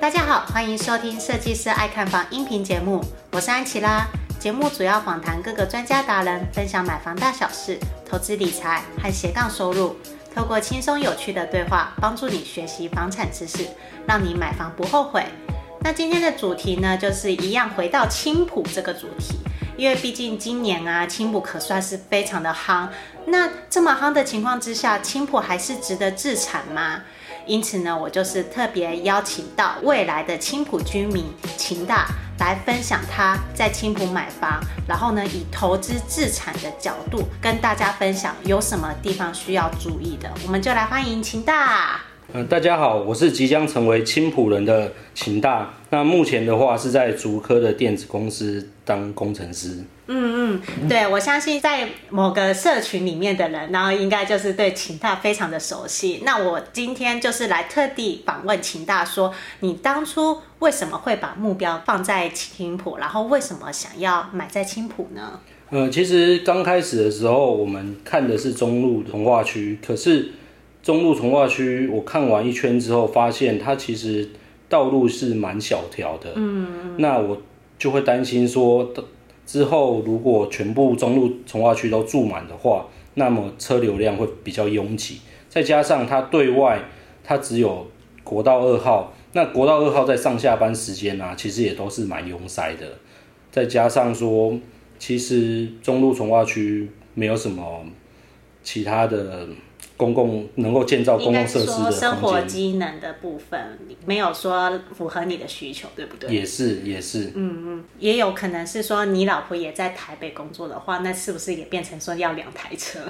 大家好，欢迎收听设计师爱看房音频节目，我是安琪拉。节目主要访谈各个专家达人，分享买房大小事、投资理财和斜杠收入。透过轻松有趣的对话，帮助你学习房产知识，让你买房不后悔。那今天的主题呢，就是一样回到青浦这个主题，因为毕竟今年啊，青浦可算是非常的夯。那这么夯的情况之下，青浦还是值得置产吗？因此呢，我就是特别邀请到未来的青浦居民秦大来分享他在青浦买房，然后呢，以投资置产的角度跟大家分享有什么地方需要注意的。我们就来欢迎秦大。嗯，大家好，我是即将成为青浦人的秦大。那目前的话是在竹科的电子公司当工程师。嗯嗯，对，我相信在某个社群里面的人，然后应该就是对秦大非常的熟悉。那我今天就是来特地访问秦大，说你当初为什么会把目标放在青浦，然后为什么想要买在青浦呢？呃，其实刚开始的时候，我们看的是中路重划区，可是。中路从化区，我看完一圈之后，发现它其实道路是蛮小条的。嗯，那我就会担心说，之后如果全部中路从化区都住满的话，那么车流量会比较拥挤。再加上它对外，它只有国道二号，那国道二号在上下班时间啊，其实也都是蛮拥塞的。再加上说，其实中路从化区没有什么其他的。公共能够建造公共设施生活机能的部分没有说符合你的需求，对不对？也是，也是。嗯嗯，也有可能是说你老婆也在台北工作的话，那是不是也变成说要两台车？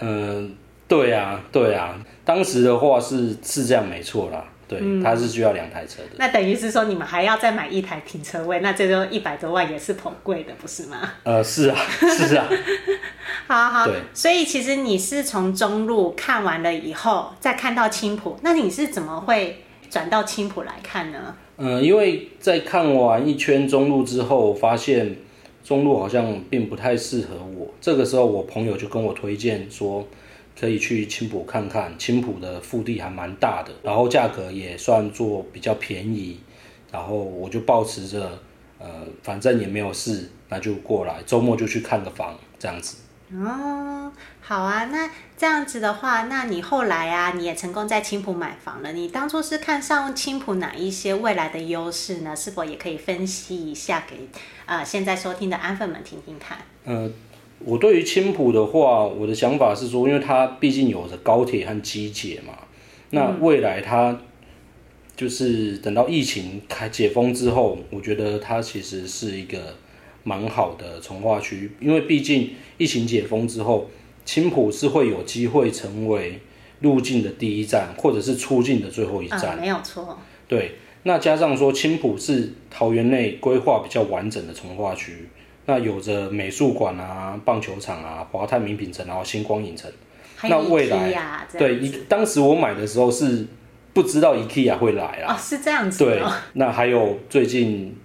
嗯，对啊，对啊，当时的话是是这样，没错啦。对，他是需要两台车的。那等于是说，你们还要再买一台停车位，那这就一百多万也是颇贵的，不是吗？呃，是啊，是啊。好好，对。所以其实你是从中路看完了以后，再看到青浦，那你是怎么会转到青浦来看呢？嗯、呃，因为在看完一圈中路之后，发现中路好像并不太适合我。这个时候，我朋友就跟我推荐说。可以去青浦看看，青浦的腹地还蛮大的，然后价格也算做比较便宜，然后我就保持着，呃，反正也没有事，那就过来，周末就去看个房，这样子。哦，好啊，那这样子的话，那你后来啊，你也成功在青浦买房了。你当初是看上青浦哪一些未来的优势呢？是否也可以分析一下给呃现在收听的安粉们听听看？呃。我对于青浦的话，我的想法是说，因为它毕竟有着高铁和机捷嘛，那未来它就是等到疫情开解封之后，我觉得它其实是一个蛮好的从化区，因为毕竟疫情解封之后，青浦是会有机会成为入境的第一站，或者是出境的最后一站。嗯，没有错。对，那加上说青浦是桃园内规划比较完整的从化区。那有着美术馆啊、棒球场啊、华泰名品城，然后星光影城。那未来对，当时我买的时候是不知道 IKEA 会来啊。哦，是这样子。对，那还有最近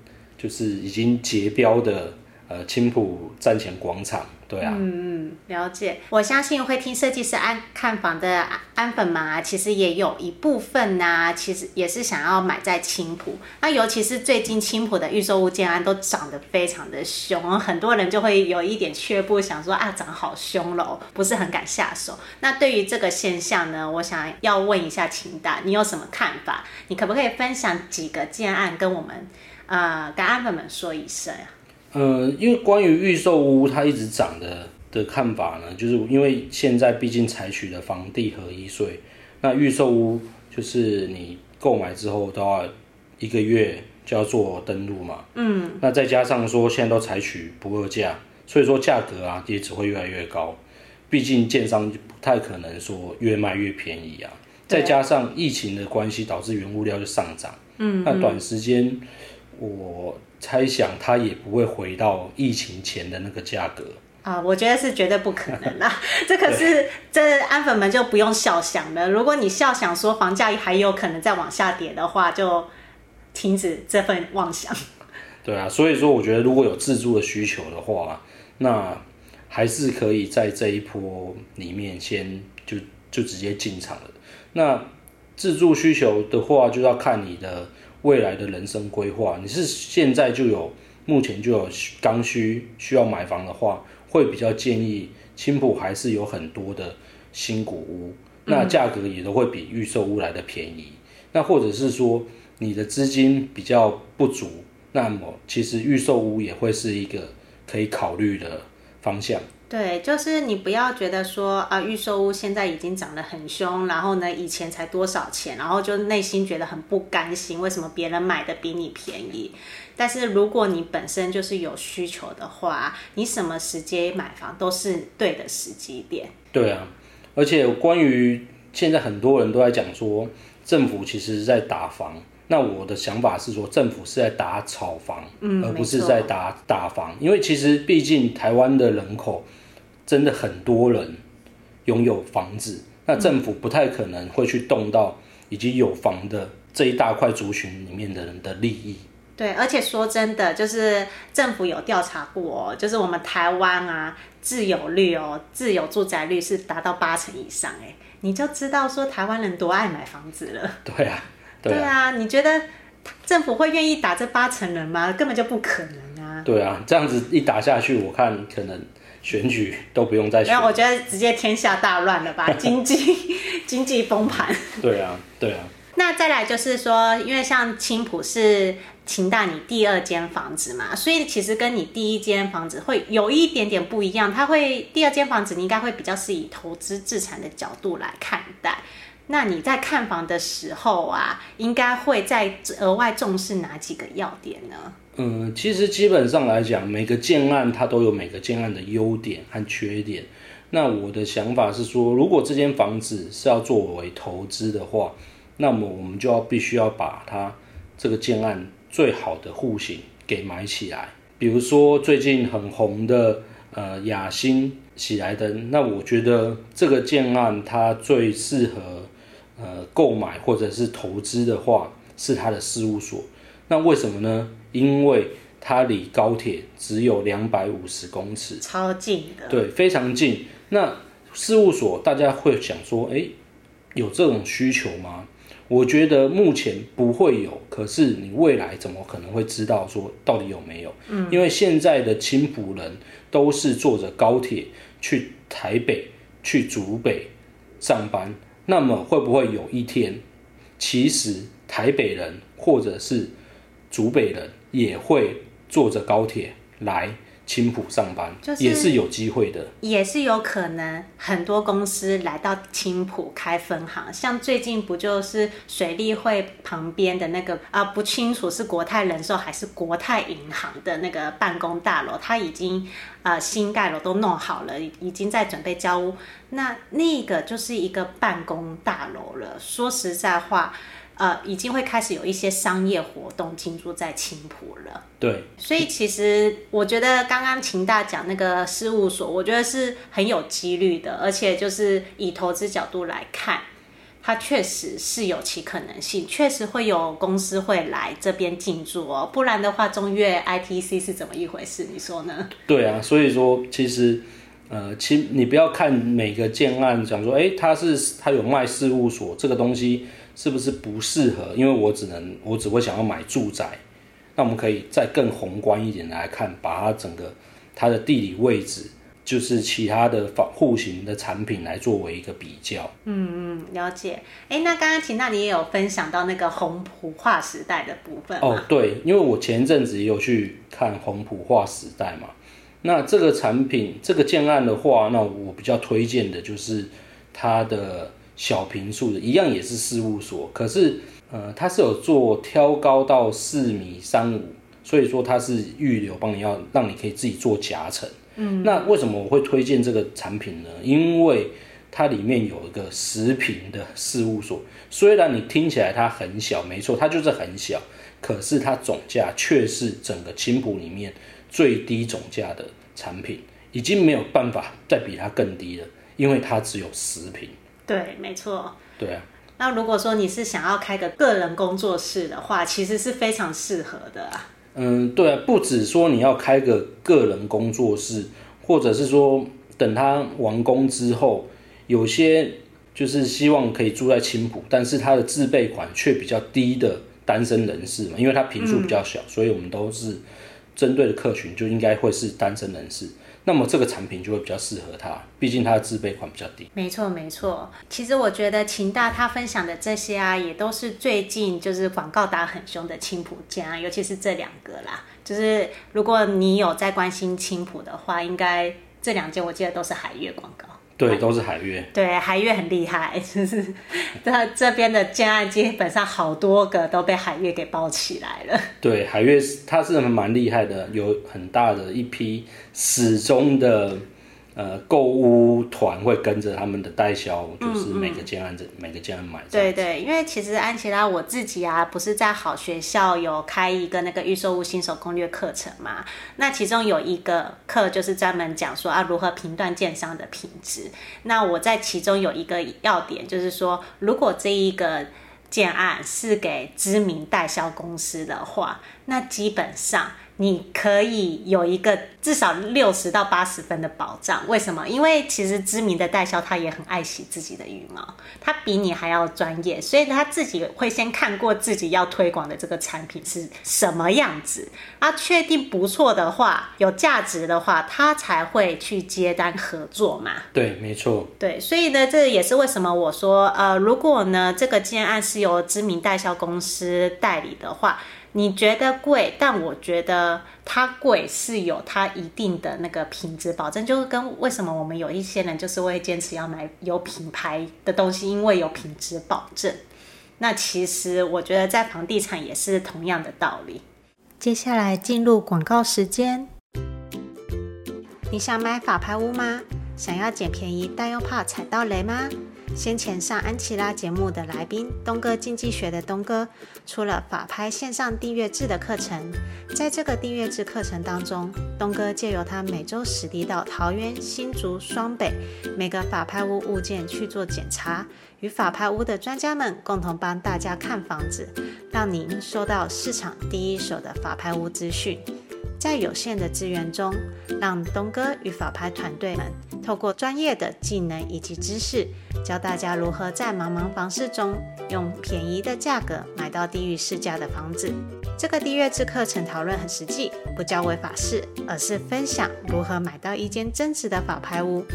就是已经结标的呃青浦站前广场。对啊，嗯嗯，了解。我相信会听设计师安看房的安粉们啊，其实也有一部分呢、其实也是想要买在青浦。那尤其是最近青浦的预售物建案都涨得非常的凶，很多人就会有一点却步，想说啊，涨好凶了，不是很敢下手。那对于这个现象呢，我想要问一下秦大，你有什么看法？你可不可以分享几个建案跟我们呃跟阿粉们说一声？呃，因为关于预售屋它一直涨的的看法呢，就是因为现在毕竟采取了房地合一税，那预售屋就是你购买之后都要一个月就要做登录嘛，嗯，那再加上说现在都采取不二价，所以说价格啊也只会越来越高，毕竟建商不太可能说越卖越便宜啊，再加上疫情的关系导致原物料就上涨，嗯，那短时间我。猜想它也不会回到疫情前的那个价格啊，我觉得是绝对不可能啦。这可是这安粉们就不用笑想了。如果你笑想说房价还有可能再往下跌的话，就停止这份妄想。对啊，所以说我觉得如果有自住的需求的话，那还是可以在这一波里面先就就直接进场了。那自住需求的话，就要看你的未来的人生规划。你是现在就有，目前就有刚需需要买房的话，会比较建议青浦还是有很多的新古屋，那价格也都会比预售屋来的便宜。嗯、那或者是说你的资金比较不足，那么其实预售屋也会是一个可以考虑的方向。对，就是你不要觉得说啊，预售屋现在已经涨得很凶，然后呢，以前才多少钱，然后就内心觉得很不甘心，为什么别人买的比你便宜？但是如果你本身就是有需求的话，你什么时间买房都是对的时机点。对啊，而且关于现在很多人都在讲说，政府其实是在打房。那我的想法是说，政府是在打炒房，嗯，而不是在打打房，因为其实毕竟台湾的人口真的很多人拥有房子，那政府不太可能会去动到已经有房的这一大块族群里面的人的利益。对，而且说真的，就是政府有调查过哦，就是我们台湾啊，自有率哦，自有住宅率是达到八成以上，哎，你就知道说台湾人多爱买房子了。对啊。对啊，对啊，你觉得政府会愿意打这八成人吗？根本就不可能啊！对啊，这样子一打下去，我看可能选举都不用再选。没有，我觉得直接天下大乱了吧，经济经济崩盘。对啊，对啊。那再来就是说，因为像青浦是秦大你第二间房子嘛，所以其实跟你第一间房子会有一点点不一样。它会第二间房子，你应该会比较是以投资资产的角度来看待。那你在看房的时候啊，应该会再额外重视哪几个要点呢？嗯，其实基本上来讲，每个建案它都有每个建案的优点和缺点。那我的想法是说，如果这间房子是要作为投资的话，那么我们就要必须要把它这个建案最好的户型给买起来。比如说最近很红的呃雅新喜来登，那我觉得这个建案它最适合。呃，购买或者是投资的话，是它的事务所。那为什么呢？因为它离高铁只有两百五十公尺，超近的。对，非常近。那事务所大家会想说，诶，有这种需求吗？我觉得目前不会有。可是你未来怎么可能会知道说到底有没有？嗯，因为现在的青浦人都是坐着高铁去台北、去竹北上班。那么会不会有一天，其实台北人或者是竹北人也会坐着高铁来青浦上班，就是也是有机会的，也是有可能。很多公司来到青浦开分行，像最近不就是水利会旁边的那个啊，不清楚是国泰人寿还是国泰银行的那个办公大楼，它已经啊新盖楼都弄好了，已经在准备交屋。那那个就是一个办公大楼了。说实在话。呃，已经会开始有一些商业活动进驻在青浦了。对，所以其实我觉得刚刚秦大讲那个事务所，我觉得是很有几率的，而且就是以投资角度来看，它确实是有其可能性，确实会有公司会来这边进驻哦。不然的话，中越 ITC 是怎么一回事？你说呢？对啊，所以说其实呃，其你不要看每个建案讲说，哎，他是他有卖事务所这个东西。是不是不适合？因为我只能，我只会想要买住宅。那我们可以再更宏观一点来看，把它整个它的地理位置，就是其他的房户型的产品来作为一个比较。嗯嗯，了解。哎，那刚刚秦娜你也有分享到那个红普化时代的部分哦，对，因为我前阵子也有去看红普化时代嘛。那这个产品这个建案的话，那我比较推荐的就是它的。小平数的一样也是事务所，可是呃，它是有做挑高到四米三五，所以说它是预留帮你要让你可以自己做夹层。嗯，那为什么我会推荐这个产品呢？因为它里面有一个十平的事务所，虽然你听起来它很小，没错，它就是很小，可是它总价却是整个青浦里面最低总价的产品，已经没有办法再比它更低了，因为它只有十坪。对，没错。对啊。那如果说你是想要开个个人工作室的话，其实是非常适合的啊。嗯，对啊，不止说你要开个个人工作室，或者是说等他完工之后，有些就是希望可以住在青浦，但是他的自备款却比较低的单身人士嘛，因为他坪数比较小，嗯，所以我们都是针对的客群就应该会是单身人士。那么这个产品就会比较适合他，毕竟他的自备款比较低。没错没错，其实我觉得秦大他分享的这些啊，也都是最近就是广告打很凶的青浦家，尤其是这两个啦。就是如果你有在关心青浦的话，应该这两件我记得都是海月广告。对，都是海月。对，海月很厉害，就是这这边的建案基本上好多个都被海月给包起来了。对，海悦它是蛮厉害的，有很大的一批始终的。呃，购物团会跟着他们的代销，就是每个建案子、嗯嗯、每个建案买。对对，因为其实安琪拉我自己啊，不是在好学校有开一个那个预售屋新手攻略课程嘛？那其中有一个课就是专门讲说啊，如何评断建商的品质。那我在其中有一个要点，就是说，如果这一个建案是给知名代销公司的话，那基本上。你可以有一个至少六十到八十分的保障，为什么？因为其实知名的代销他也很爱惜自己的羽毛，他比你还要专业，所以他自己会先看过自己要推广的这个产品是什么样子，啊，确定不错的话，有价值的话，他才会去接单合作嘛。对，没错。对，所以呢，这也是为什么我说，呃，如果呢这个建案是由知名代销公司代理的话。你觉得贵，但我觉得它贵是有它一定的那个品质保证，就是跟为什么我们有一些人就是会坚持要买有品牌的东西，因为有品质保证。那其实我觉得在房地产也是同样的道理。接下来进入广告时间，你想买法拍屋吗？想要捡便宜但又怕踩到雷吗？先前上安琪拉节目的来宾东哥经济学的东哥出了法拍线上订阅制的课程，在这个订阅制课程当中，东哥借由他每周实地到桃园、新竹、双北每个法拍屋物件去做检查，与法拍屋的专家们共同帮大家看房子，让您收到市场第一手的法拍屋资讯。在有限的资源中，让东哥与法拍团队们透过专业的技能以及知识，教大家如何在茫茫房市中用便宜的价格买到低于市价的房子。这个订阅制课程讨论很实际，不教违法事，而是分享如何买到一间真实的法拍屋。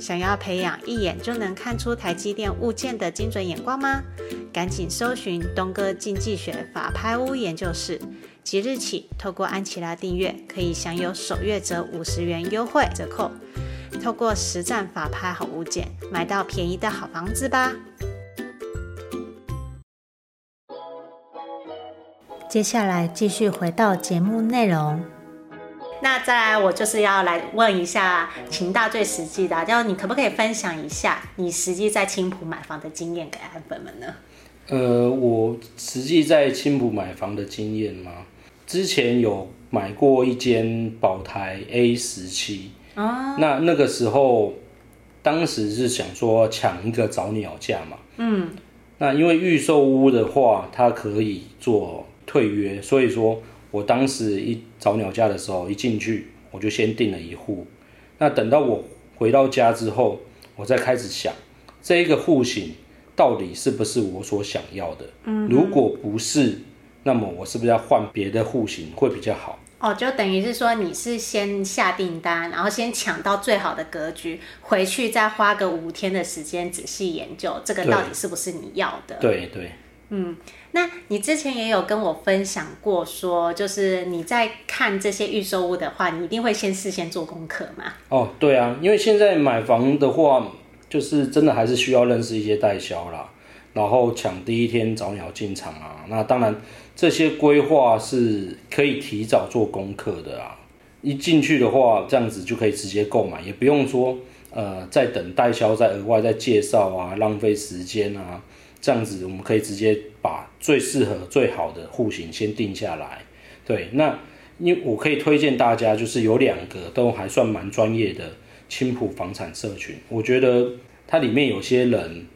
想要培养一眼就能看出台积电物件的精准眼光吗？赶紧搜寻东哥经济学法拍屋研究室。即日起，透过安琪拉订阅，可以享有首月折五十元优惠折扣。透过实战法拍好物件，买到便宜的好房子吧。接下来继续回到节目内容。那再来，我就是要来问一下秦大最实际的，就你可不可以分享一下你实际在青浦买房的经验给安粉们呢？呃，我实际在青浦买房的经验吗？之前有买过一间宝台 A 十七，啊，那那个时候，当时是想说抢一个早鸟价嘛，嗯，那因为预售屋的话，它可以做退约，所以说我当时一早鸟价的时候一进去，我就先订了一户，那等到我回到家之后，我再开始想这一个户型到底是不是我所想要的，嗯，如果不是。那么我是不是要换别的户型会比较好？哦，就等于是说你是先下订单，然后先抢到最好的格局，回去再花个五天的时间仔细研究这个到底是不是你要的。对对。嗯，那你之前也有跟我分享过，说就是你在看这些预售屋的话，你一定会先事先做功课吗？哦，对啊，因为现在买房的话，就是真的还是需要认识一些代销啦。然后抢第一天早鸟进场啊，那当然这些规划是可以提早做功课的啊。一进去的话，这样子就可以直接购买，也不用说呃再等代销再额外再介绍啊，浪费时间啊。这样子我们可以直接把最适合最好的户型先定下来。对，那因为我可以推荐大家，就是有两个都还算蛮专业的青浦房产社群，我觉得它里面有些人。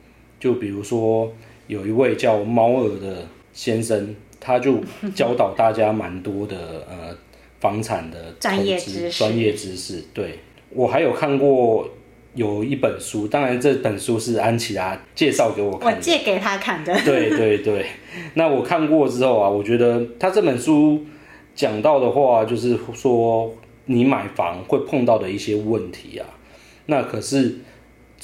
就比如说，有一位叫猫儿的先生，他就教导大家蛮多的呃房产的专业知识。专业知识，对，我还有看过有一本书，当然这本书是安琪拉介绍给我看的，我借给他看的。对 对对，那我看过之后啊，我觉得他这本书讲到的话，就是说你买房会碰到的一些问题啊，那可是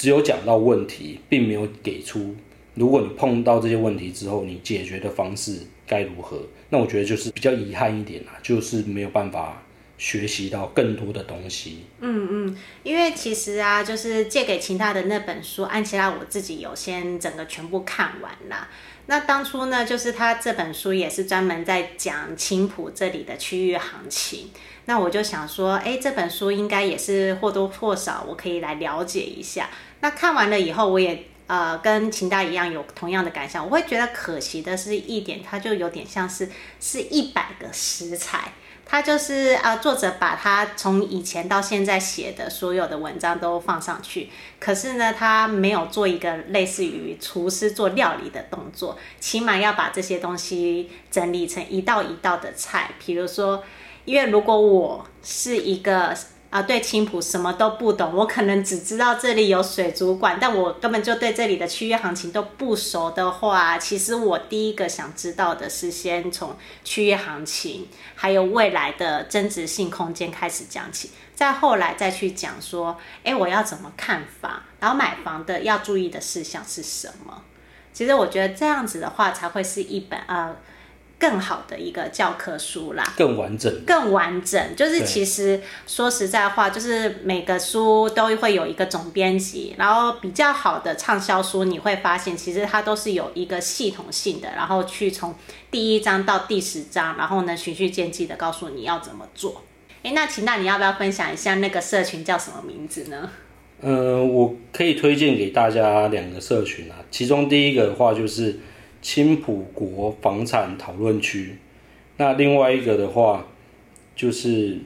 只有讲到问题，并没有给出。如果你碰到这些问题之后，你解决的方式该如何？那我觉得就是比较遗憾一点啦，就是没有办法学习到更多的东西。嗯嗯，因为其实啊，就是借给秦大的那本书，安琪拉我自己有先整个全部看完了。那当初呢，就是他这本书也是专门在讲青埔这里的区域行情。那我就想说，哎，这本书应该也是或多或少我可以来了解一下。那看完了以后，我也。呃，跟秦大一样有同样的感想，我会觉得可惜的是一点，它就有点像是是一百个食材，它就是呃作者把他从以前到现在写的所有的文章都放上去，可是呢，他没有做一个类似于厨师做料理的动作，起码要把这些东西整理成一道一道的菜，比如说，因为如果我是一个。啊，对青浦什么都不懂，我可能只知道这里有水族馆，但我根本就对这里的区域行情都不熟的话，其实我第一个想知道的是先从区域行情，还有未来的增值性空间开始讲起，再后来再去讲说，哎，我要怎么看房，然后买房的要注意的事项是什么？其实我觉得这样子的话，才会是一本啊。更好的一个教科书啦，更完整，更完整。就是其实说实在话，就是每个书都会有一个总编辑，然后比较好的畅销书，你会发现其实它都是有一个系统性的，然后去从第一章到第十章，然后呢循序渐进的告诉你要怎么做。诶，那秦大你要不要分享一下那个社群叫什么名字呢？嗯、呃，我可以推荐给大家两个社群啊，其中第一个的话就是。青浦国房产讨论区，那另外一个的话就是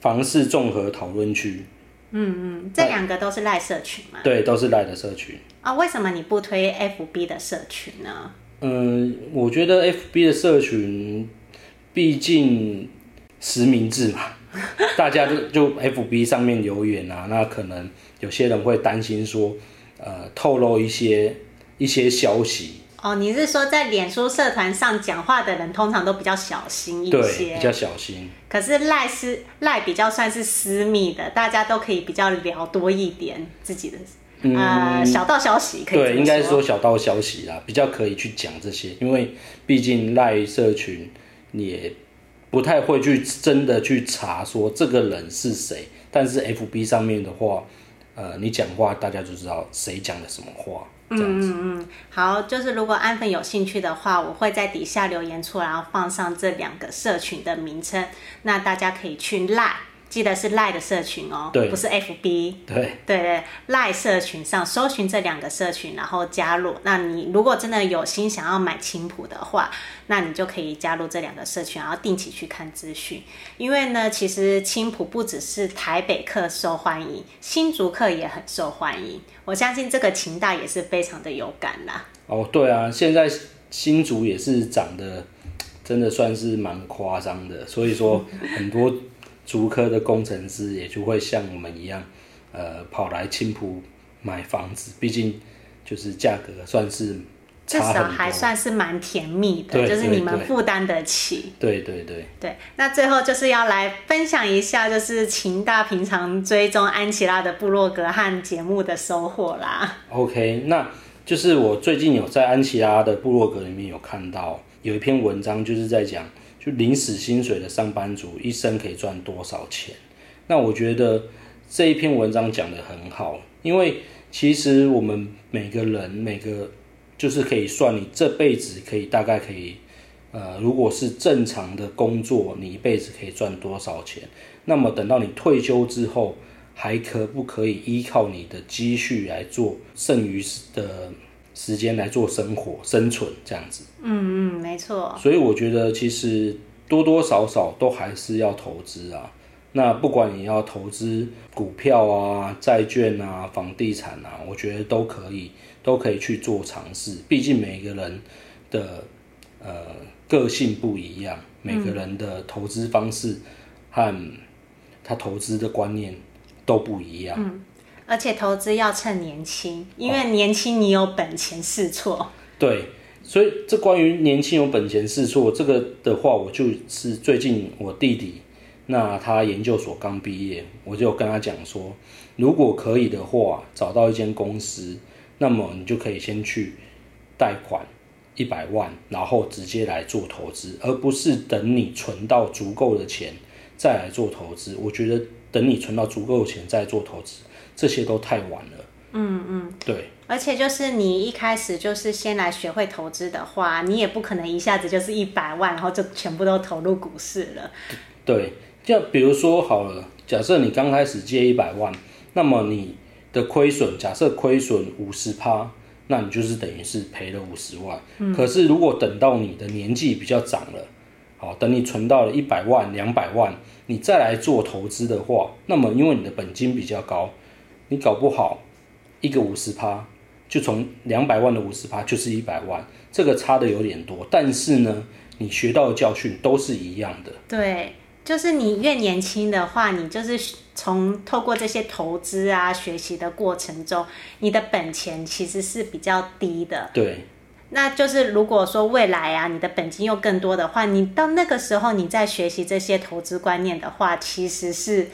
房市综合讨论区。嗯嗯，这两个都是赖社群吗？对，都是赖的社群。啊，为什么你不推 FB 的社群呢？嗯，我觉得 FB 的社群毕竟实名制嘛，大家就就 FB 上面留言啊，那可能有些人会担心说，呃，透露一些一些消息。哦，你是说在脸书社团上讲话的人通常都比较小心一些，对，比较小心。可是赖是赖比较算是私密的，大家都可以比较聊多一点自己的，嗯、呃，小道消息可以。对，应该是说小道消息啦，比较可以去讲这些，因为毕竟赖社群也不太会去真的去查说这个人是谁，但是 FB 上面的话，呃，你讲话大家就知道谁讲的什么话。嗯嗯嗯，好，就是如果安粉有兴趣的话，我会在底下留言处，然后放上这两个社群的名称，那大家可以去拉。记得是赖的社群哦，对，不是 FB。对对对，赖社群上搜寻这两个社群，然后加入。那你如果真的有心想要买青埔的话，那你就可以加入这两个社群，然后定期去看资讯。因为呢，其实青埔不只是台北客受欢迎，新竹客也很受欢迎。我相信这个秦大也是非常的有感啦。哦，对啊，现在新竹也是涨得真的算是蛮夸张的，所以说很多。竹科的工程师也就会像我们一样，呃，跑来青浦买房子，毕竟就是价格算是至少还算是蛮甜蜜的，就是你们负担得起。对对对对，那最后就是要来分享一下，就是秦大平常追踪安琪拉的部落格和节目的收获啦。OK，那就是我最近有在安琪拉的部落格里面有看到有一篇文章，就是在讲。就领死薪水的上班族一生可以赚多少钱？那我觉得这一篇文章讲得很好，因为其实我们每个人每个就是可以算你这辈子可以大概可以，呃，如果是正常的工作，你一辈子可以赚多少钱？那么等到你退休之后，还可不可以依靠你的积蓄来做剩余的？时间来做生活、生存这样子，嗯嗯，没错。所以我觉得其实多多少少都还是要投资啊。那不管你要投资股票啊、债券啊、房地产啊，我觉得都可以，都可以去做尝试。毕竟每个人的呃个性不一样，每个人的投资方式和他投资的观念都不一样。嗯，而且投资要趁年轻，因为年轻你有本钱试错。哦。对，所以这关于年轻有本钱试错这个的话，我就是最近我弟弟，那他研究所刚毕业，我就跟他讲说，如果可以的话，找到一间公司，那么你就可以先去贷款。一百万，然后直接来做投资，而不是等你存到足够的钱再来做投资。我觉得等你存到足够的钱再做投资，这些都太晚了。嗯嗯，对。而且就是你一开始就是先来学会投资的话，你也不可能一下子就是一百万，然后就全部都投入股市了。对，就比如说好了，假设你刚开始借一百万，那么你的亏损，假设亏损五十趴。那你就是等于是赔了五十万。嗯。可是如果等到你的年纪比较长了，好，等你存到了一百万、两百万，你再来做投资的话，那么因为你的本金比较高，你搞不好一个五十趴，就从两百万的五十趴就是一百万，这个差的有点多。但是呢，你学到的教训都是一样的。对。就是你越年轻的话，你就是从透过这些投资啊、学习的过程中，你的本钱其实是比较低的。对。那就是如果说未来啊，你的本金又更多的话，你到那个时候你再学习这些投资观念的话，其实是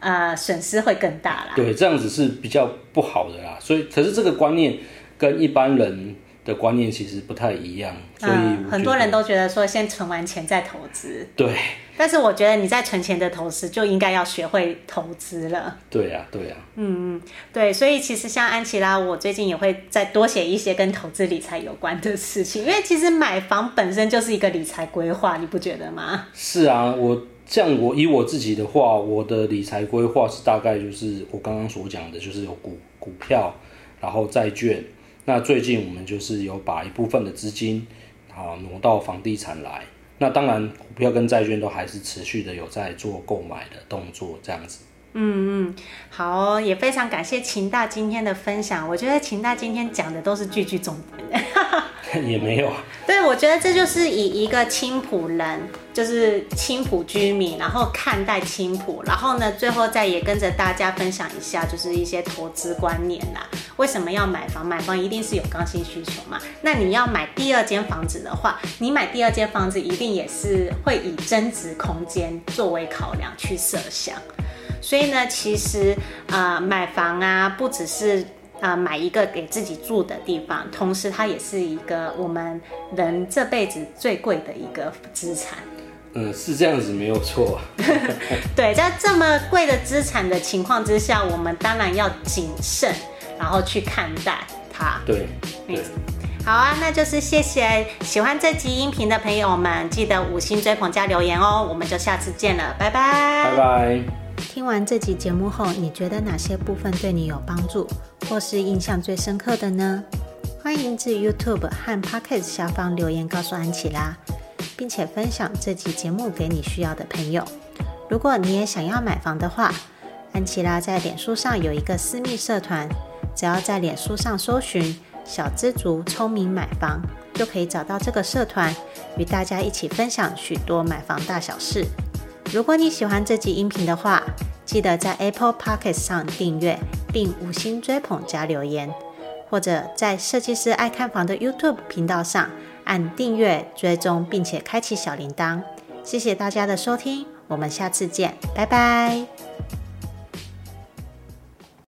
呃损失会更大啦。对，这样子是比较不好的啦。所以，可是这个观念跟一般人的观念其实不太一样，所以、嗯、很多人都觉得说先存完钱再投资。对。但是我觉得你在存钱的同时，就应该要学会投资了。对呀、啊，对呀、啊。嗯嗯，对，所以其实像安琪拉，我最近也会再多写一些跟投资理财有关的事情，因为其实买房本身就是一个理财规划，你不觉得吗？是啊，我像我以我自己的话，我的理财规划是大概就是我刚刚所讲的，就是有股股票，然后债券。那最近我们就是有把一部分的资金啊挪到房地产来。那当然，股票跟债券都还是持续的有在做购买的动作，这样子。嗯嗯，好哦，也非常感谢秦大今天的分享。我觉得秦大今天讲的都是句句重点。也没有啊。对，我觉得这就是以一个青浦人，就是青浦居民，然后看待青浦，然后呢，最后再也跟着大家分享一下，就是一些投资观念啦。为什么要买房？买房一定是有刚性需求嘛。那你要买第二间房子的话，你买第二间房子一定也是会以增值空间作为考量去设想。所以呢，其实啊、呃，买房啊，不只是。啊、呃，买一个给自己住的地方，同时它也是一个我们人这辈子最贵的一个资产。嗯，是这样子，没有错。对，在这么贵的资产的情况之下，我们当然要谨慎，然后去看待它。对，对。好啊，那就是谢谢喜欢这集音频的朋友们，记得五星追捧加留言哦，我们就下次见了，拜拜。拜拜。听完这集节目后，你觉得哪些部分对你有帮助，或是印象最深刻的呢？欢迎至 YouTube 和 Podcast 下方留言告诉安琪拉，并且分享这集节目给你需要的朋友。如果你也想要买房的话，安琪拉在脸书上有一个私密社团，只要在脸书上搜寻“小知足聪明买房”，就可以找到这个社团，与大家一起分享许多买房大小事。如果你喜欢这集音频的话，记得在 Apple Podcast 上订阅并五星追捧加留言，或者在设计师爱看房的 YouTube 频道上按订阅追踪，并且开启小铃铛。谢谢大家的收听，我们下次见，拜拜。